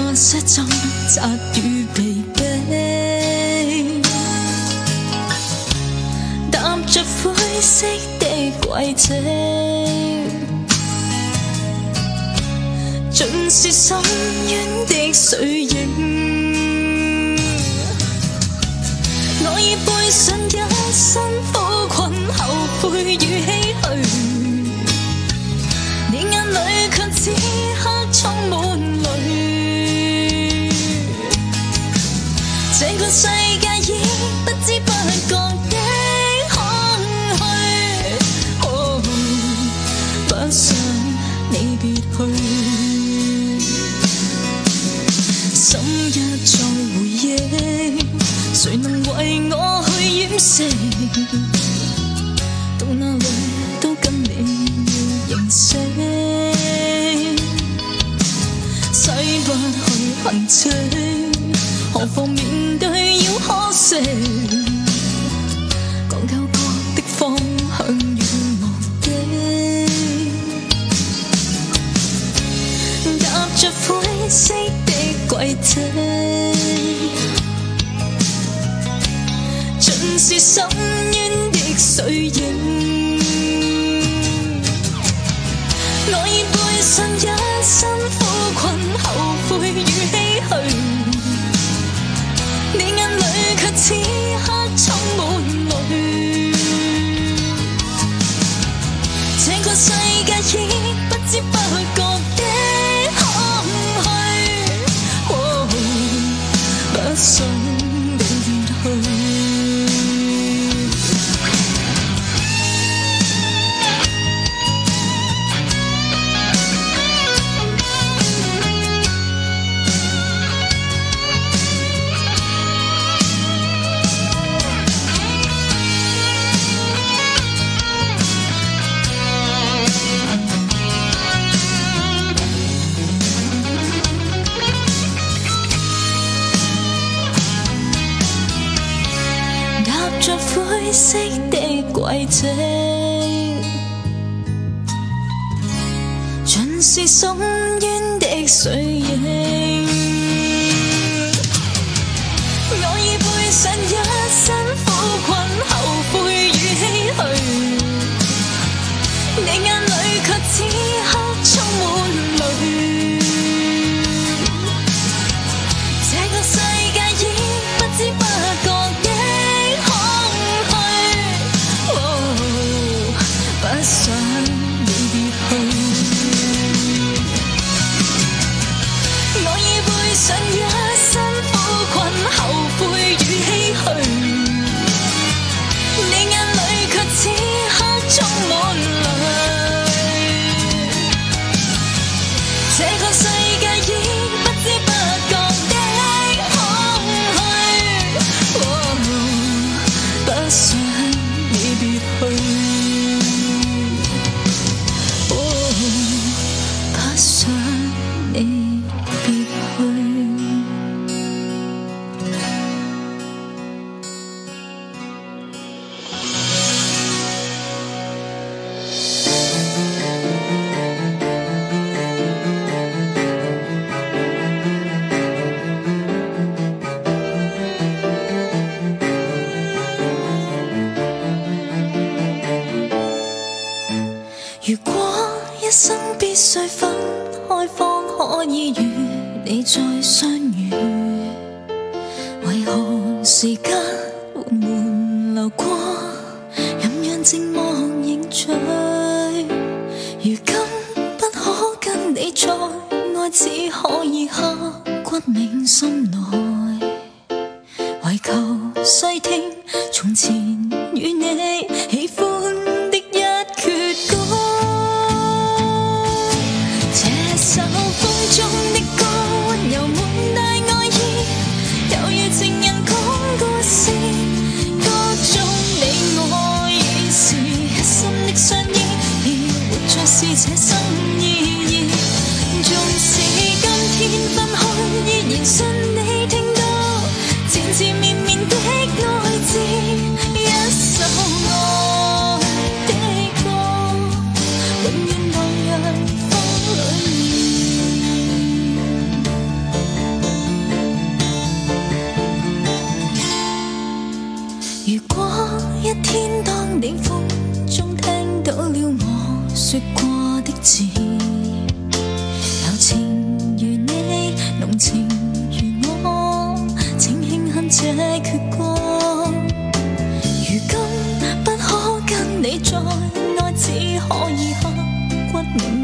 我失足，责与被逼，踏着灰色的轨迹，尽是深渊的水。我已背上一身苦困。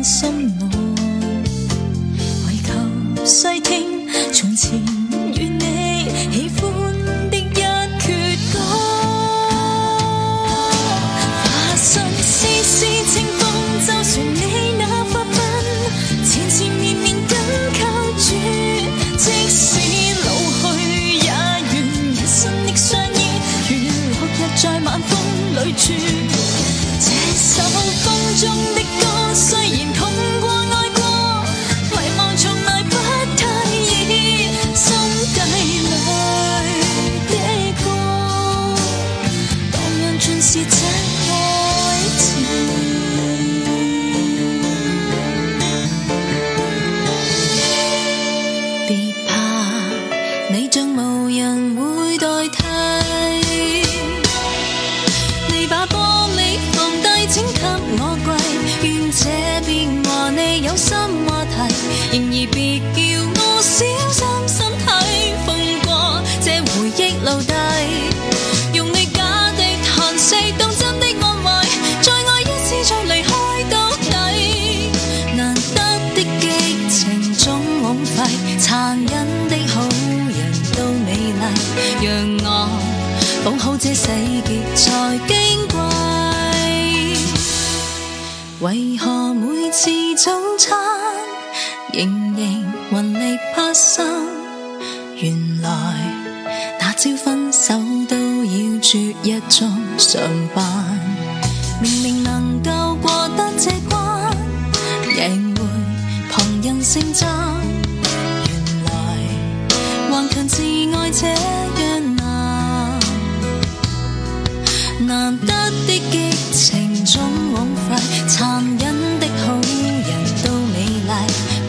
some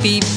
beep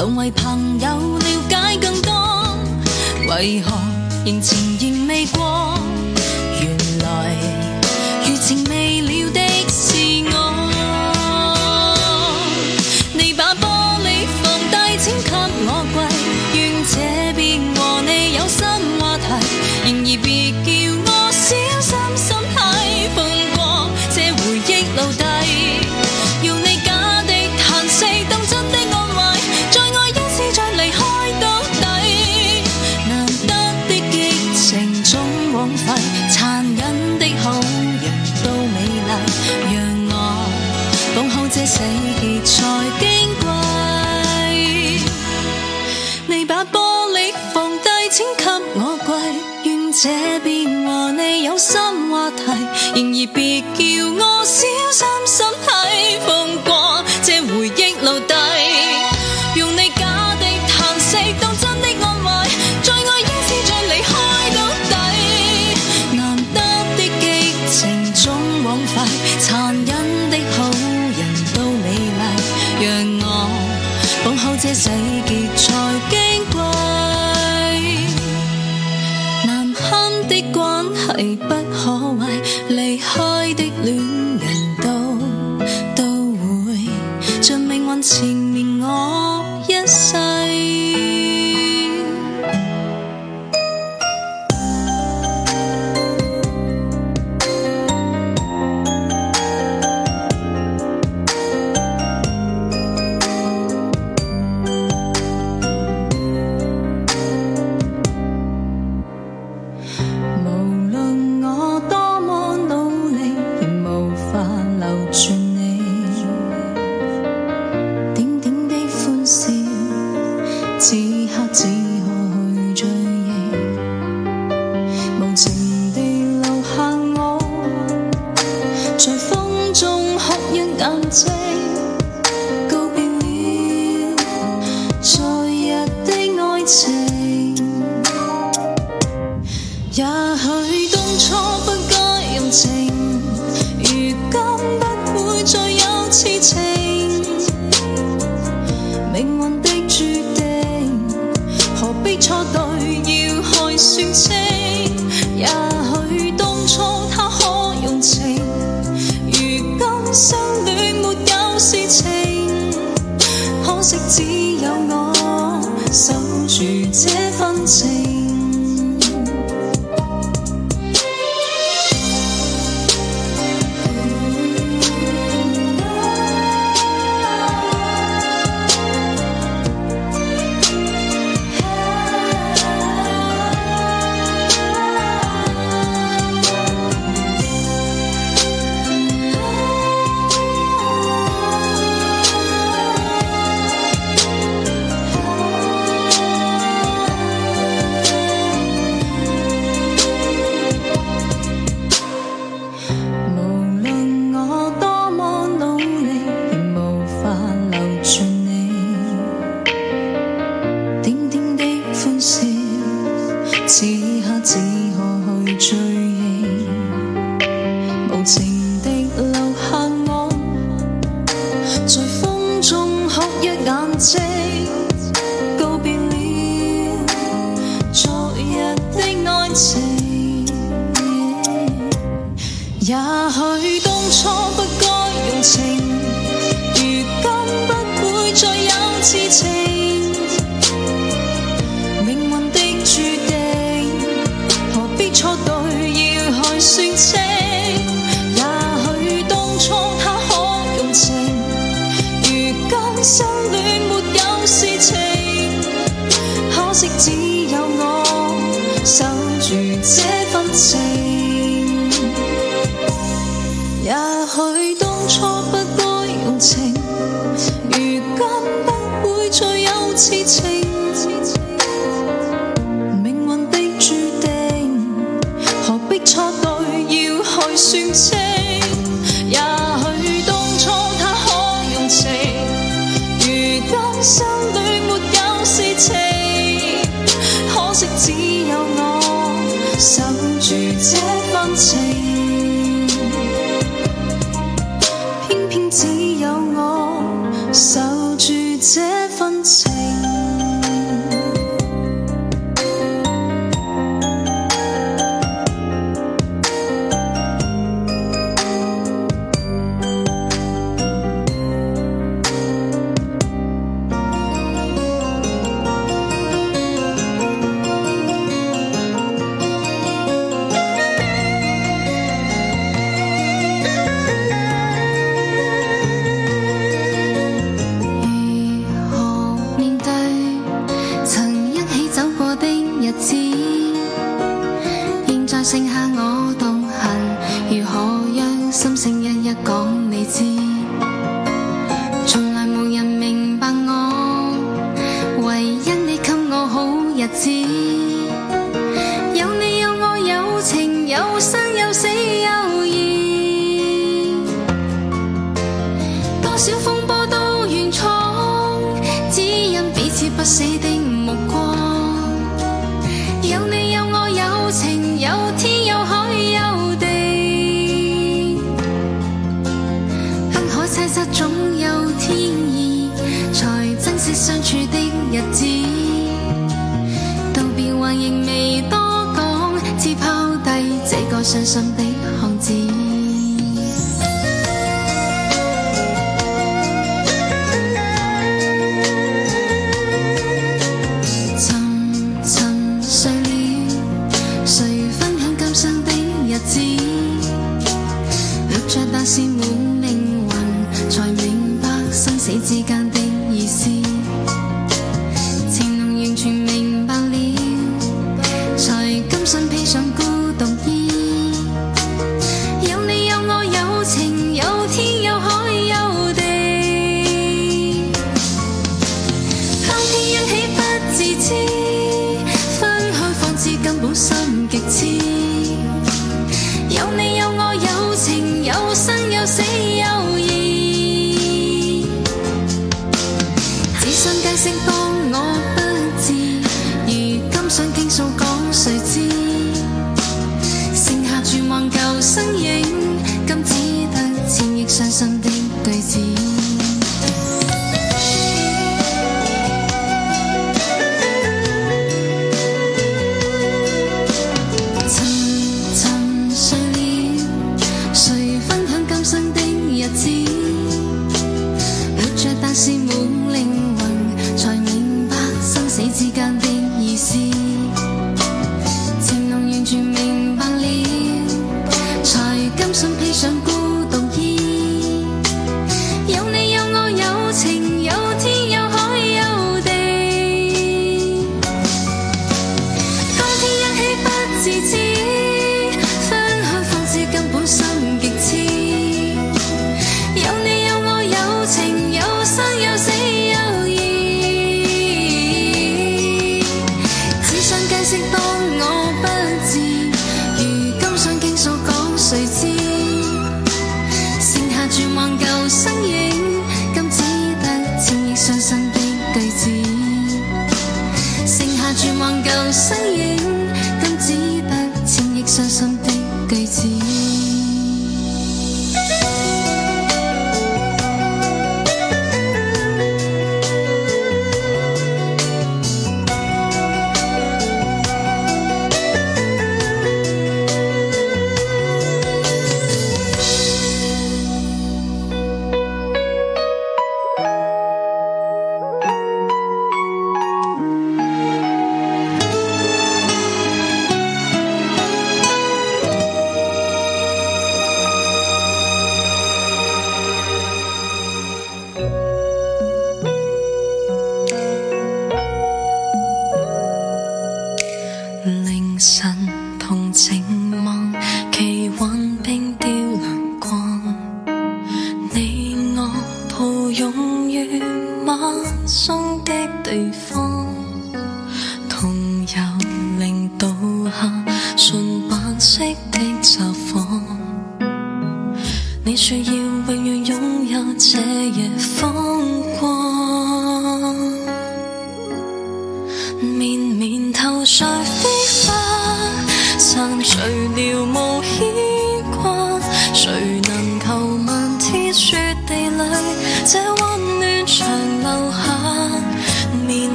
兩位。然而，别叫我小心身體風光。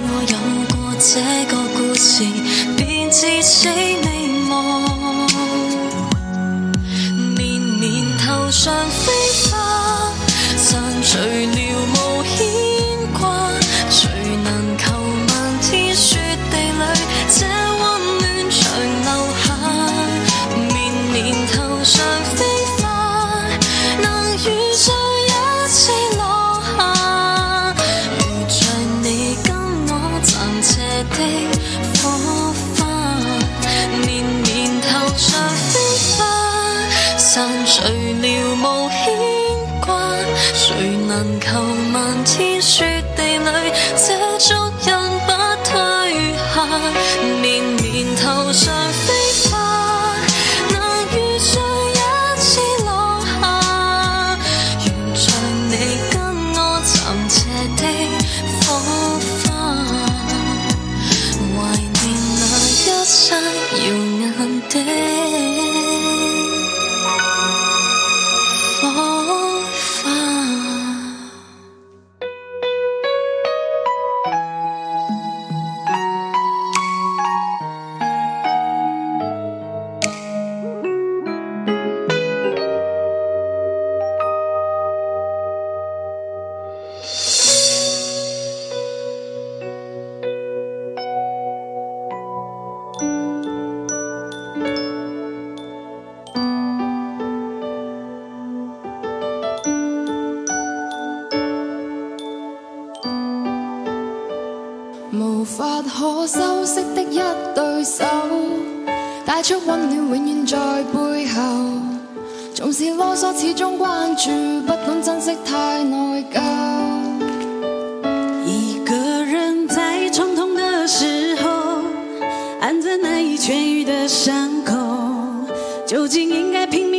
我有过这个故事，便至死未忘。绵绵头上飞花，散聚。伤口究竟应该拼命？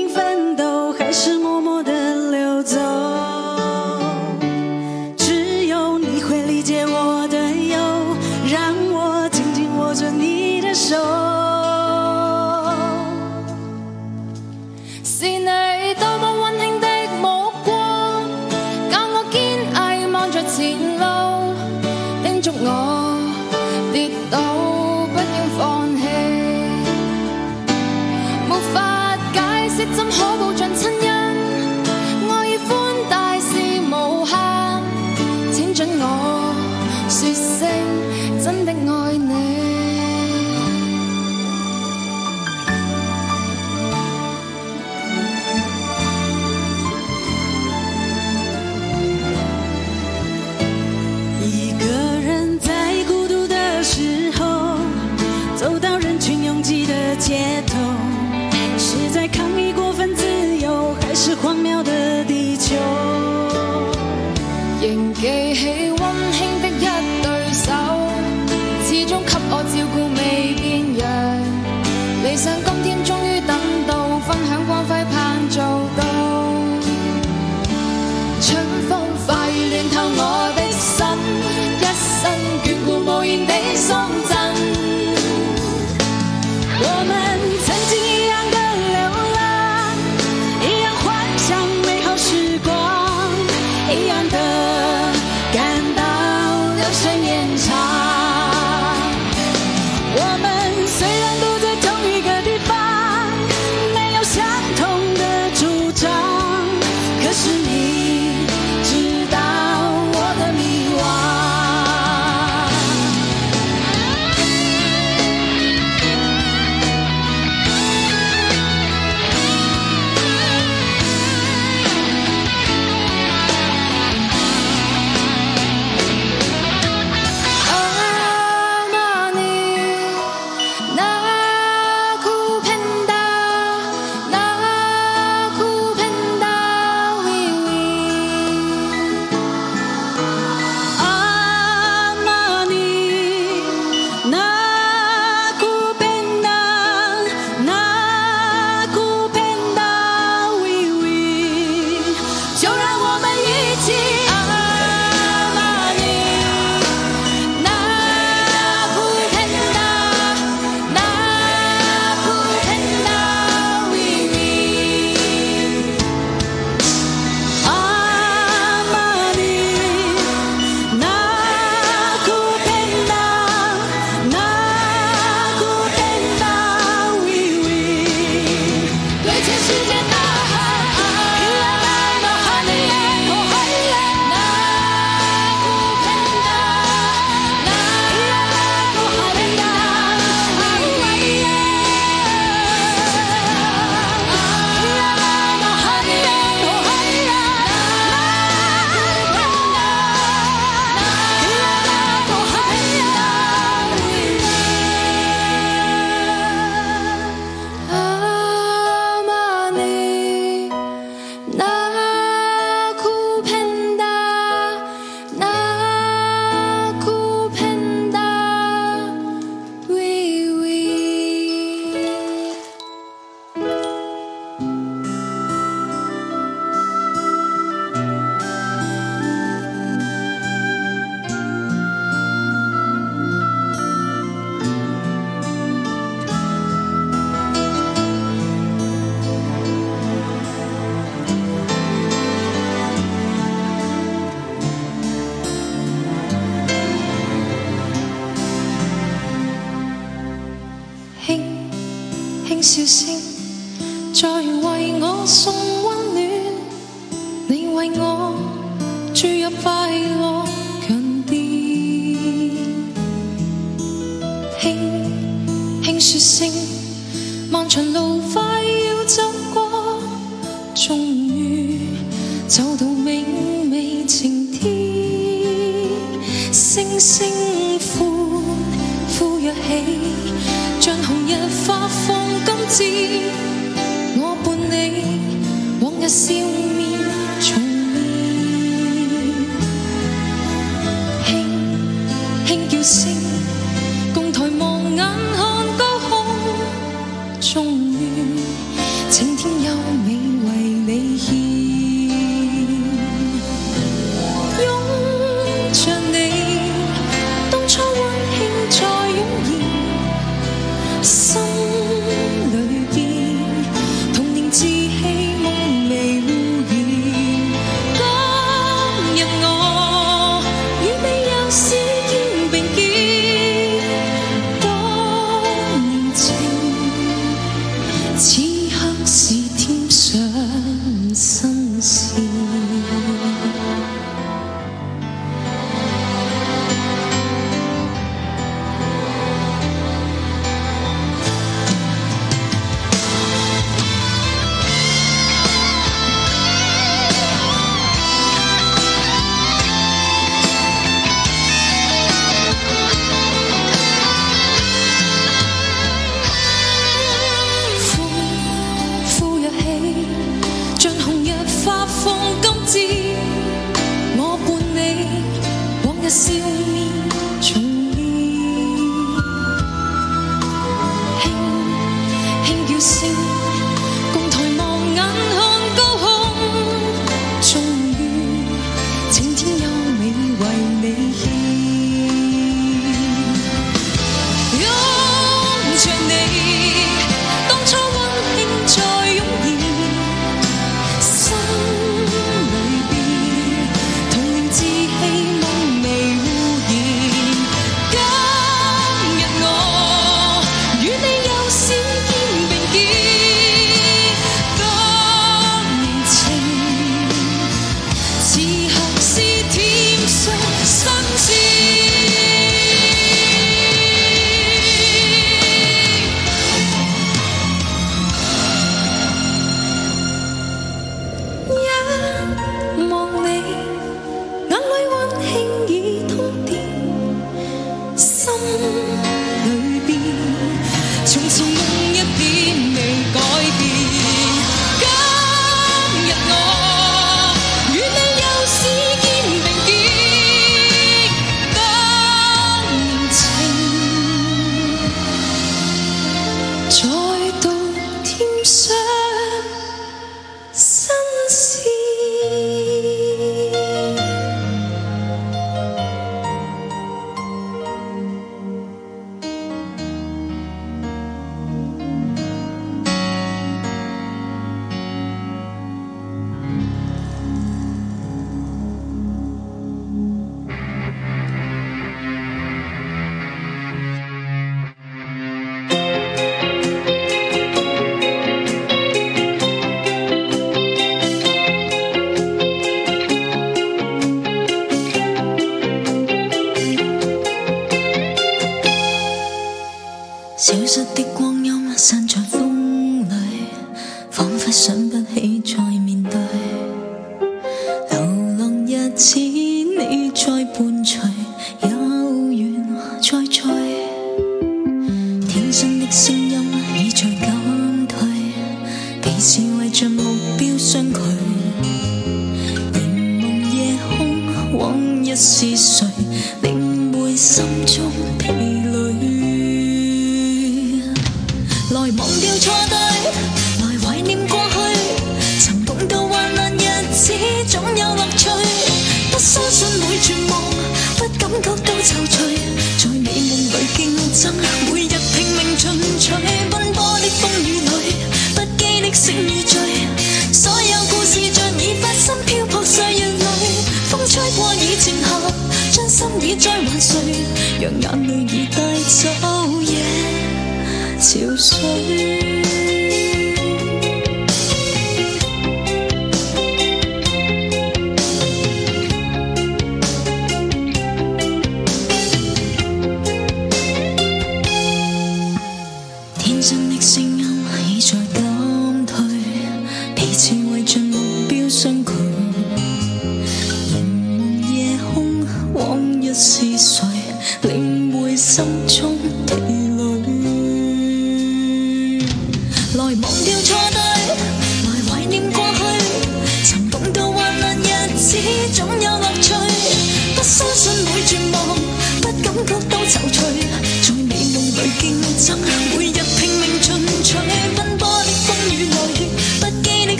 轻笑声在为我送温暖，你为我注入快乐强电，轻轻说声，漫长路。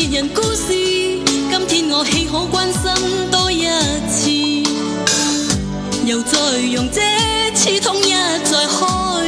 别人故事，今天我岂可关心多一次？又再用这刺痛一再开。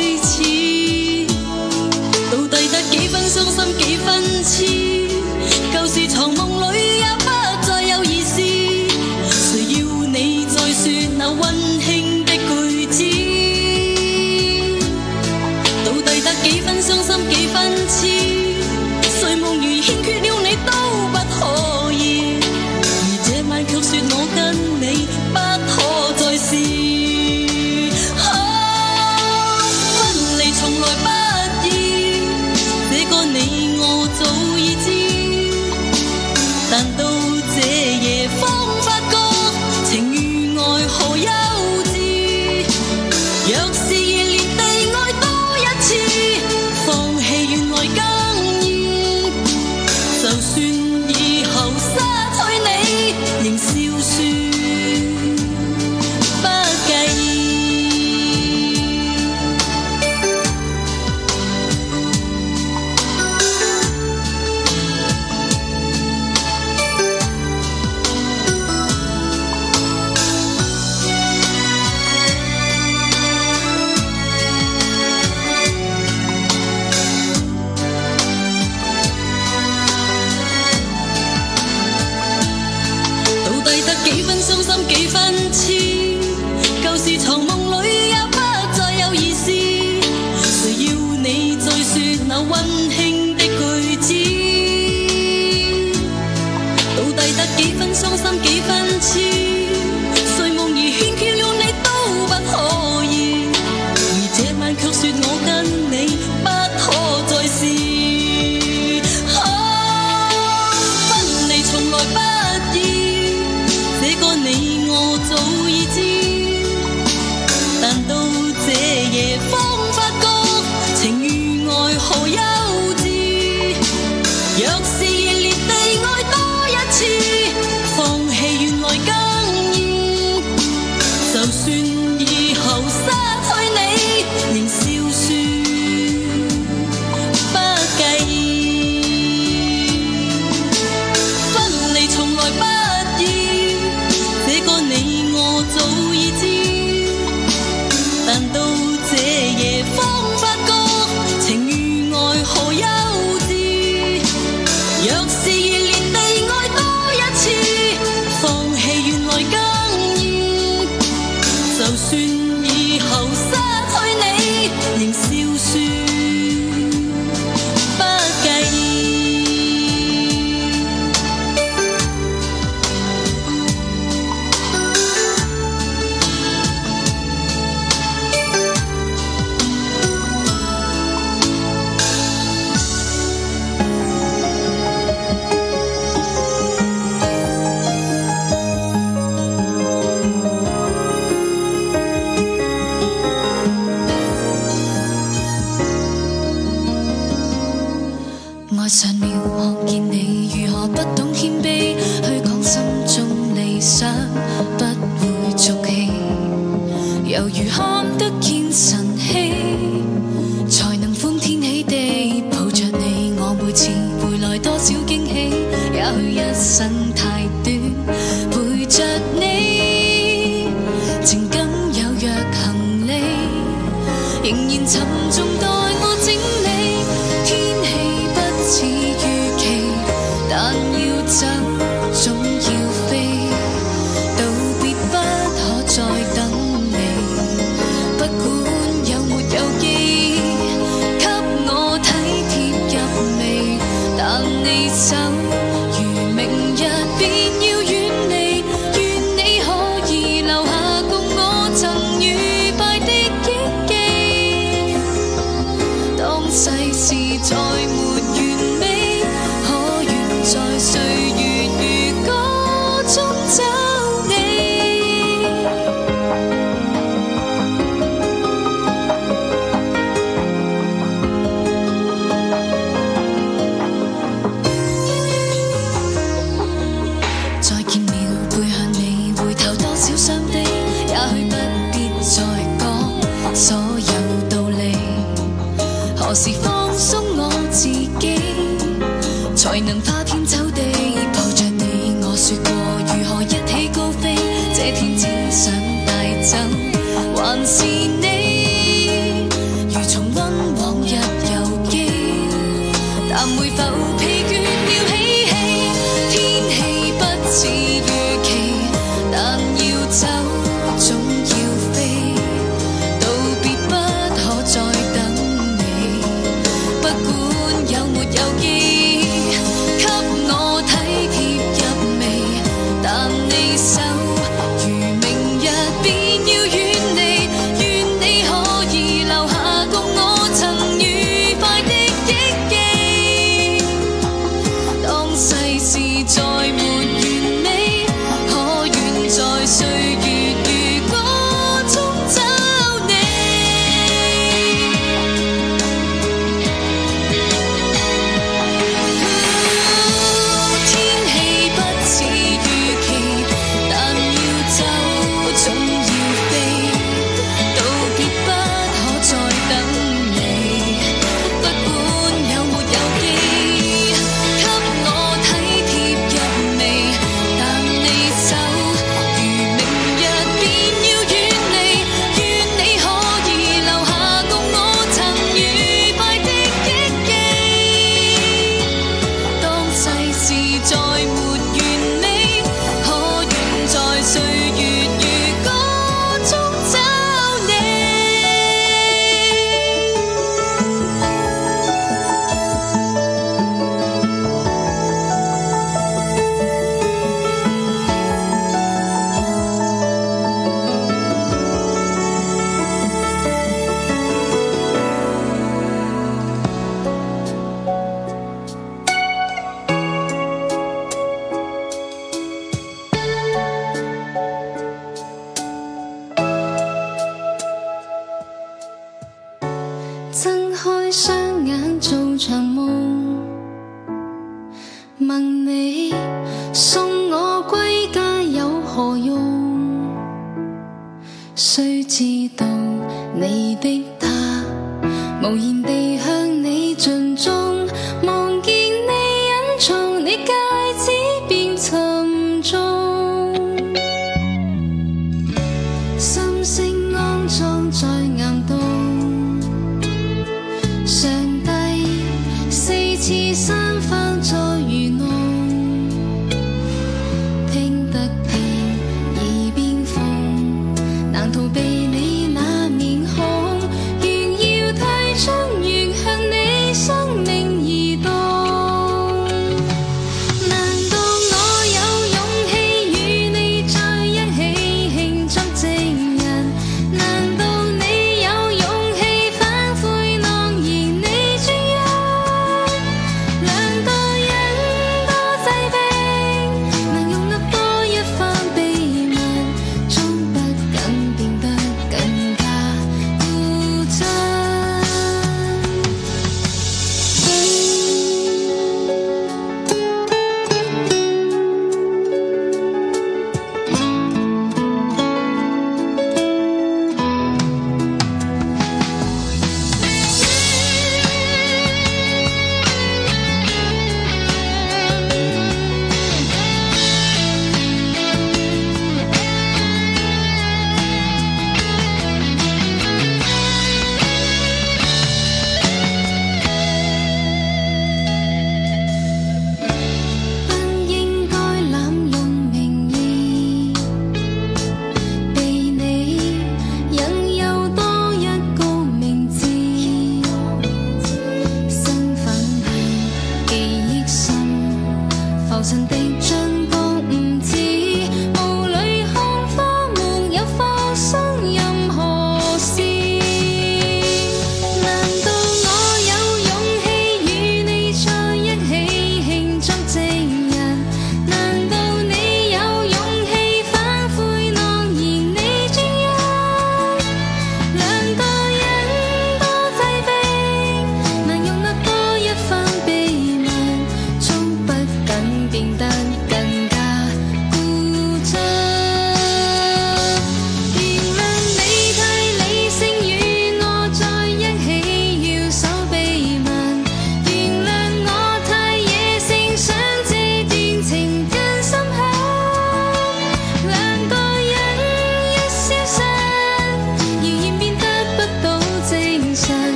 难逃避你。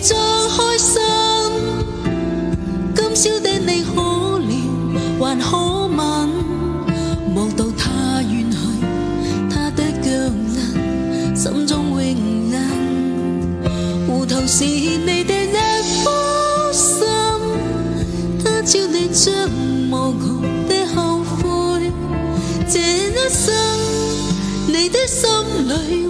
张开心。今宵的你可怜还可吻。望到他远去，他的脚印，心中永印。糊头是你的一颗心，他朝你将无穷的后悔，这一生，你的心里。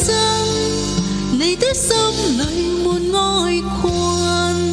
dân này tết sớm lại muôn ngói khoan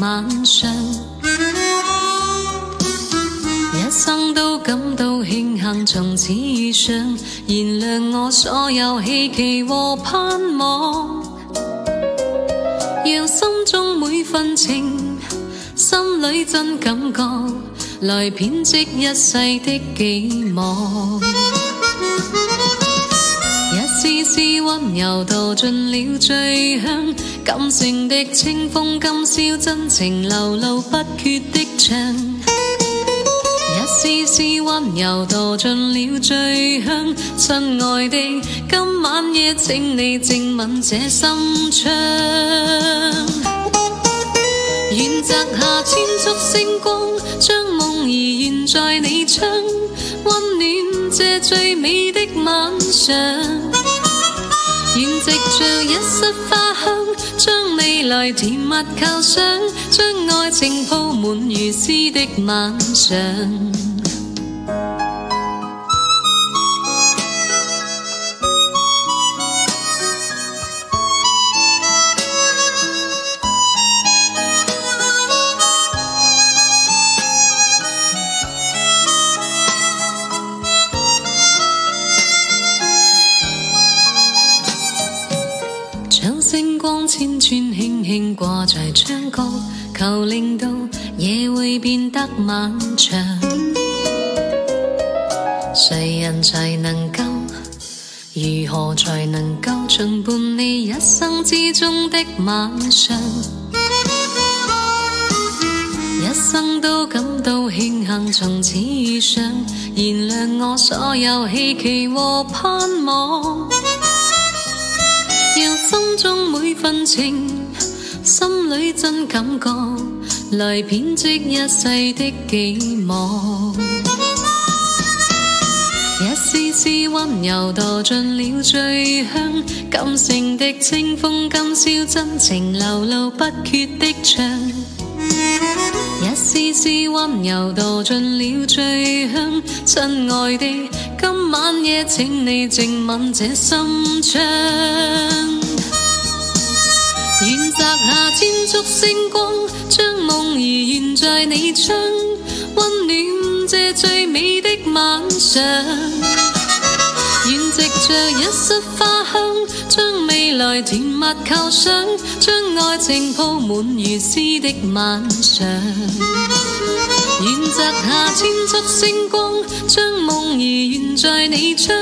晚上，一生都感到庆幸，从此遇上，燃亮我所有希冀和盼望，让心中每份情，心里真感觉，来编织一世的寄望，一丝丝温柔道尽了醉香。感性的清风，今宵真情流露不缺的唱，一丝丝温柔堕进了醉乡。亲爱的，今晚夜请你静吻这心窗。愿摘下千束星光，将梦儿悬在你窗，温暖这最美的晚上。愿藉着一室花香。来甜蜜靠想，将爱情铺满如诗的晚上。唱歌，求令到夜会变得漫长。谁人才能够？如何才能够尽伴你一生之中的晚上？一生都感到庆幸，从此遇上，燃亮我所有希冀和盼望，让心中每份情。心里真感觉，来编织一世的寄望。一丝丝温柔堕进了醉乡，感性的清风，今宵真情流露不绝的唱。一丝丝温柔堕进了醉乡，亲爱的，今晚夜请你静吻这心窗。愿摘下千束星光，将梦儿悬在你窗，温暖这最美的晚上。愿藉着一室花香，将未来甜蜜构想，将爱情铺满如诗的晚上。愿摘下千束星光，将梦儿悬在你窗，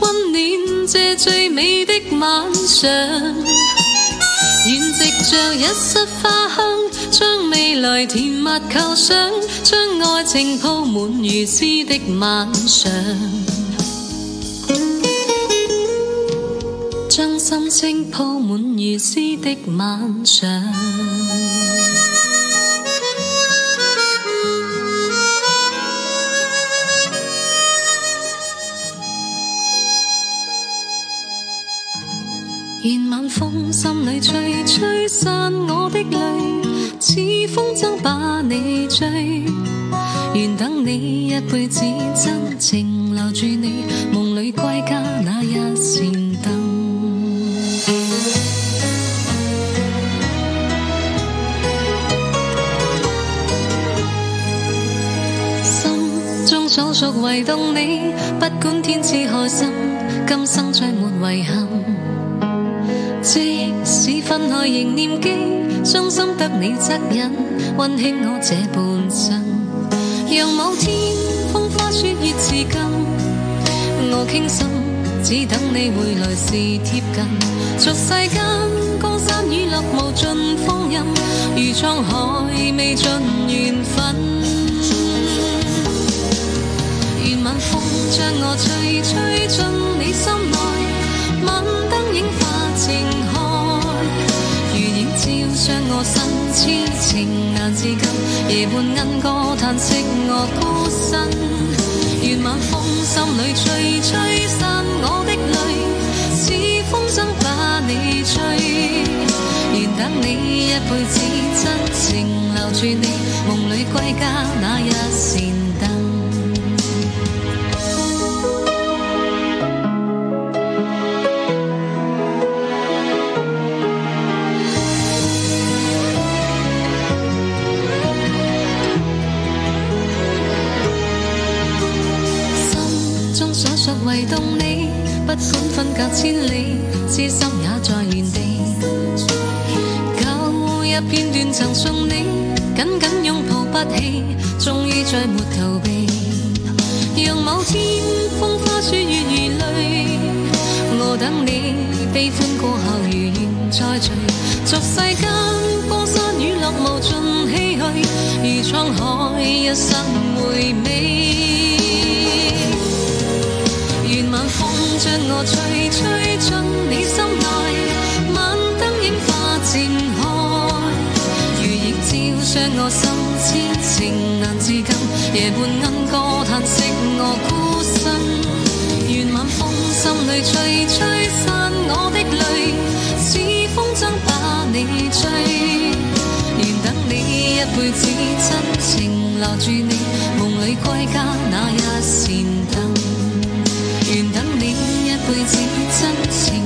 温暖这最美的晚上。藉着一室花香，將未來甜蜜構想，將愛情鋪滿如絲的晚上，將心聲鋪滿如絲的晚上。愿晚风心里吹，吹散我的泪，似风筝把你追。愿等你一辈子，真情留住你，梦里归家那一扇灯。心中所属唯独你，不管天似何心，今生再没遗憾。即使分开仍念记，伤心得你恻隐，温馨我这半生。让某天风花雪月至今，我倾心只等你回来时贴近。俗世间江山雨落无尽风淫，如沧海未尽缘分。愿晚风将我吹吹进你心内，晚灯影化情。伤我心，痴情难自禁。夜半莺歌，叹息我孤身。愿晚风心里吹，吹散我的泪。似风筝把你追。愿等你一辈子，真情留住你。梦里归家，那一天？起，终于再没逃避。让某天风花雪月如泪，我等你悲欢过后如愿再聚。俗世间江山雨落无尽唏嘘，如沧海一生回味。愿晚风将我吹吹进你心内，晚灯映花绽开，如映照将我心。情难自禁，夜半莺歌叹息我孤身。愿晚风心里吹吹散我的泪，似风筝把你追。愿等你一辈子真情留住你，梦里归家那一扇灯。愿等你一辈子真情。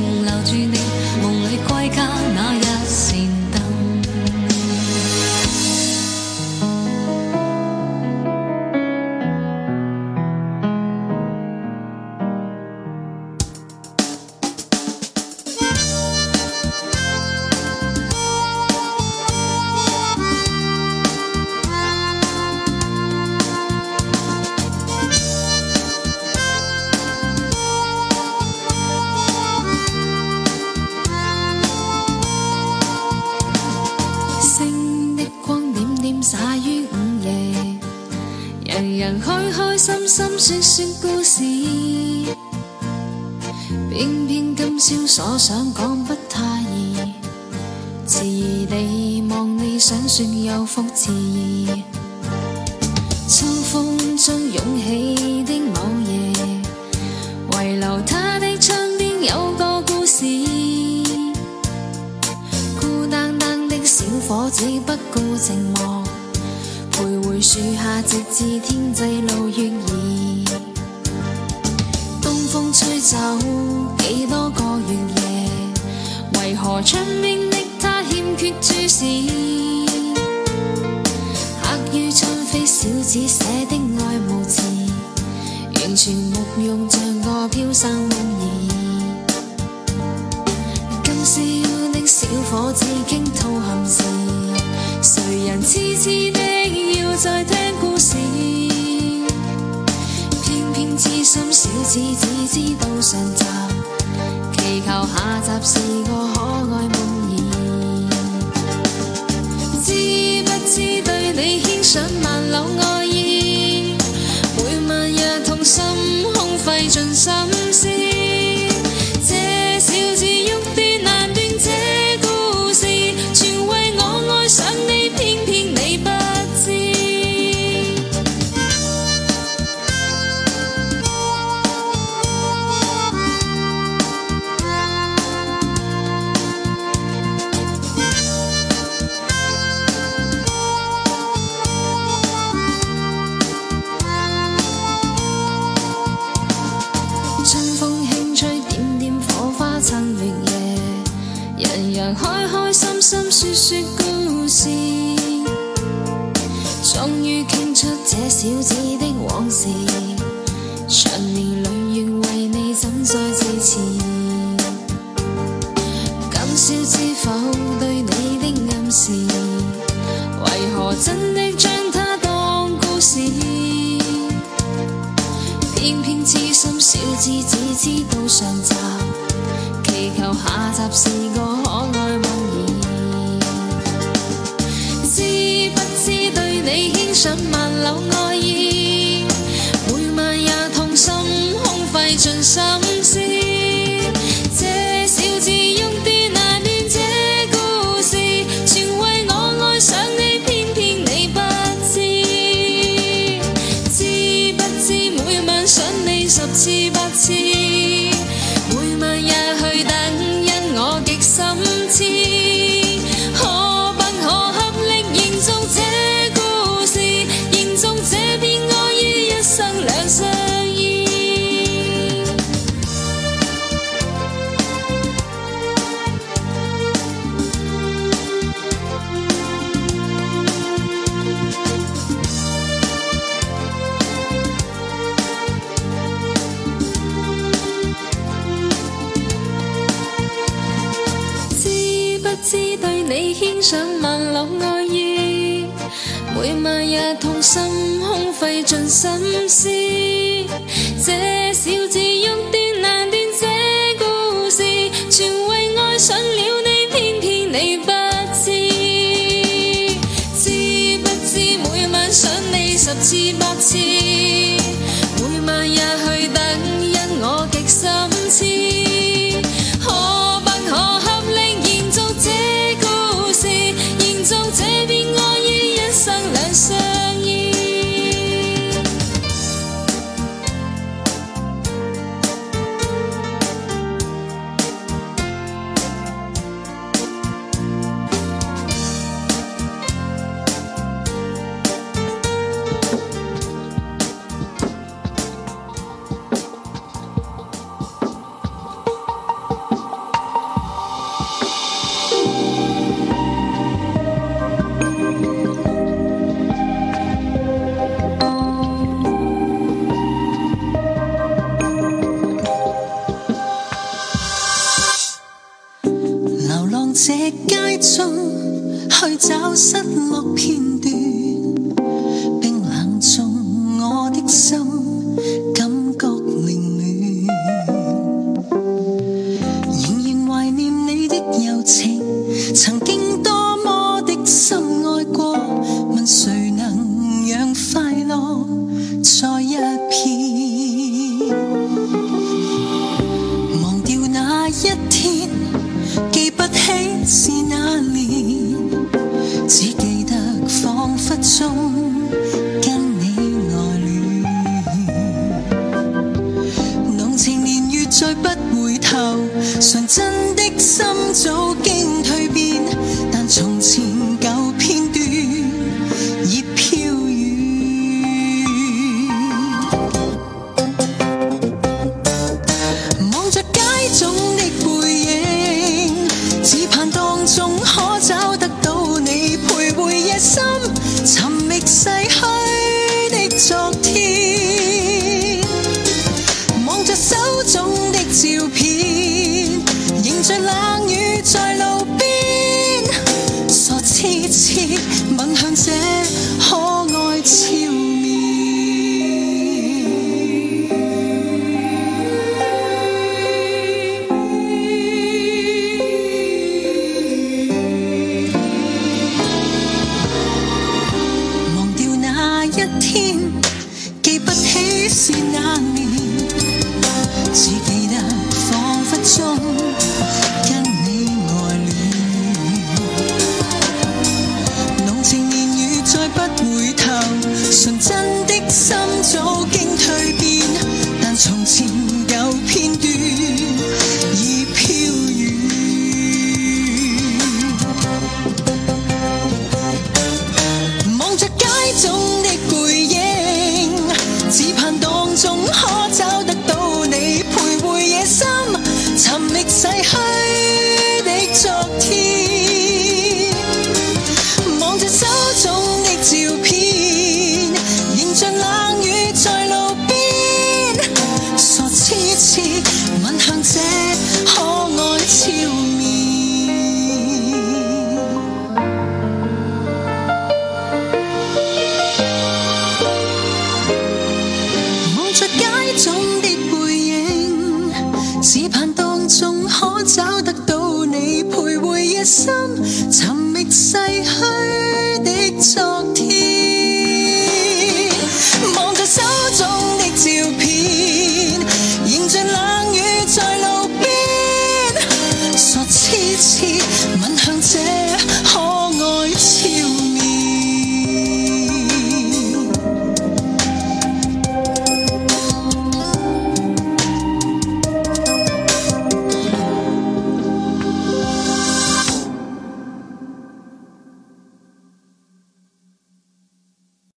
人人开开心心说说故事，偏偏今宵所想讲不太易，迟疑地望你想说有福迟疑。秋风中涌起的某夜，遗留他的窗边有个故事，孤单单的小伙子不顾寂寞。树下直至天际露月儿，东风吹走几多个月夜，为何春边的他欠缺注视？刻于春飞小子写的爱慕词，完全木用像个飘散梦儿。今宵的小伙子倾吐恨词。谁人痴痴的要再听故事？偏偏痴心小子只知道上集，祈求下集是个可爱梦儿。知不知对你牵上万缕爱意？每晚也痛心空费尽心。终于倾出这小子的往事，长年累月为你怎再支持？今笑知否对你的暗示，为何真的将它当故事？偏偏痴心小子只知道上集，祈求下集是个可爱梦。你献上万缕爱意，每晚也痛心，空费尽心。费尽心思，这小字欲断难断，这故事全为爱上了你，偏偏你不知，知不知？每晚想你十次百次，每晚也去等。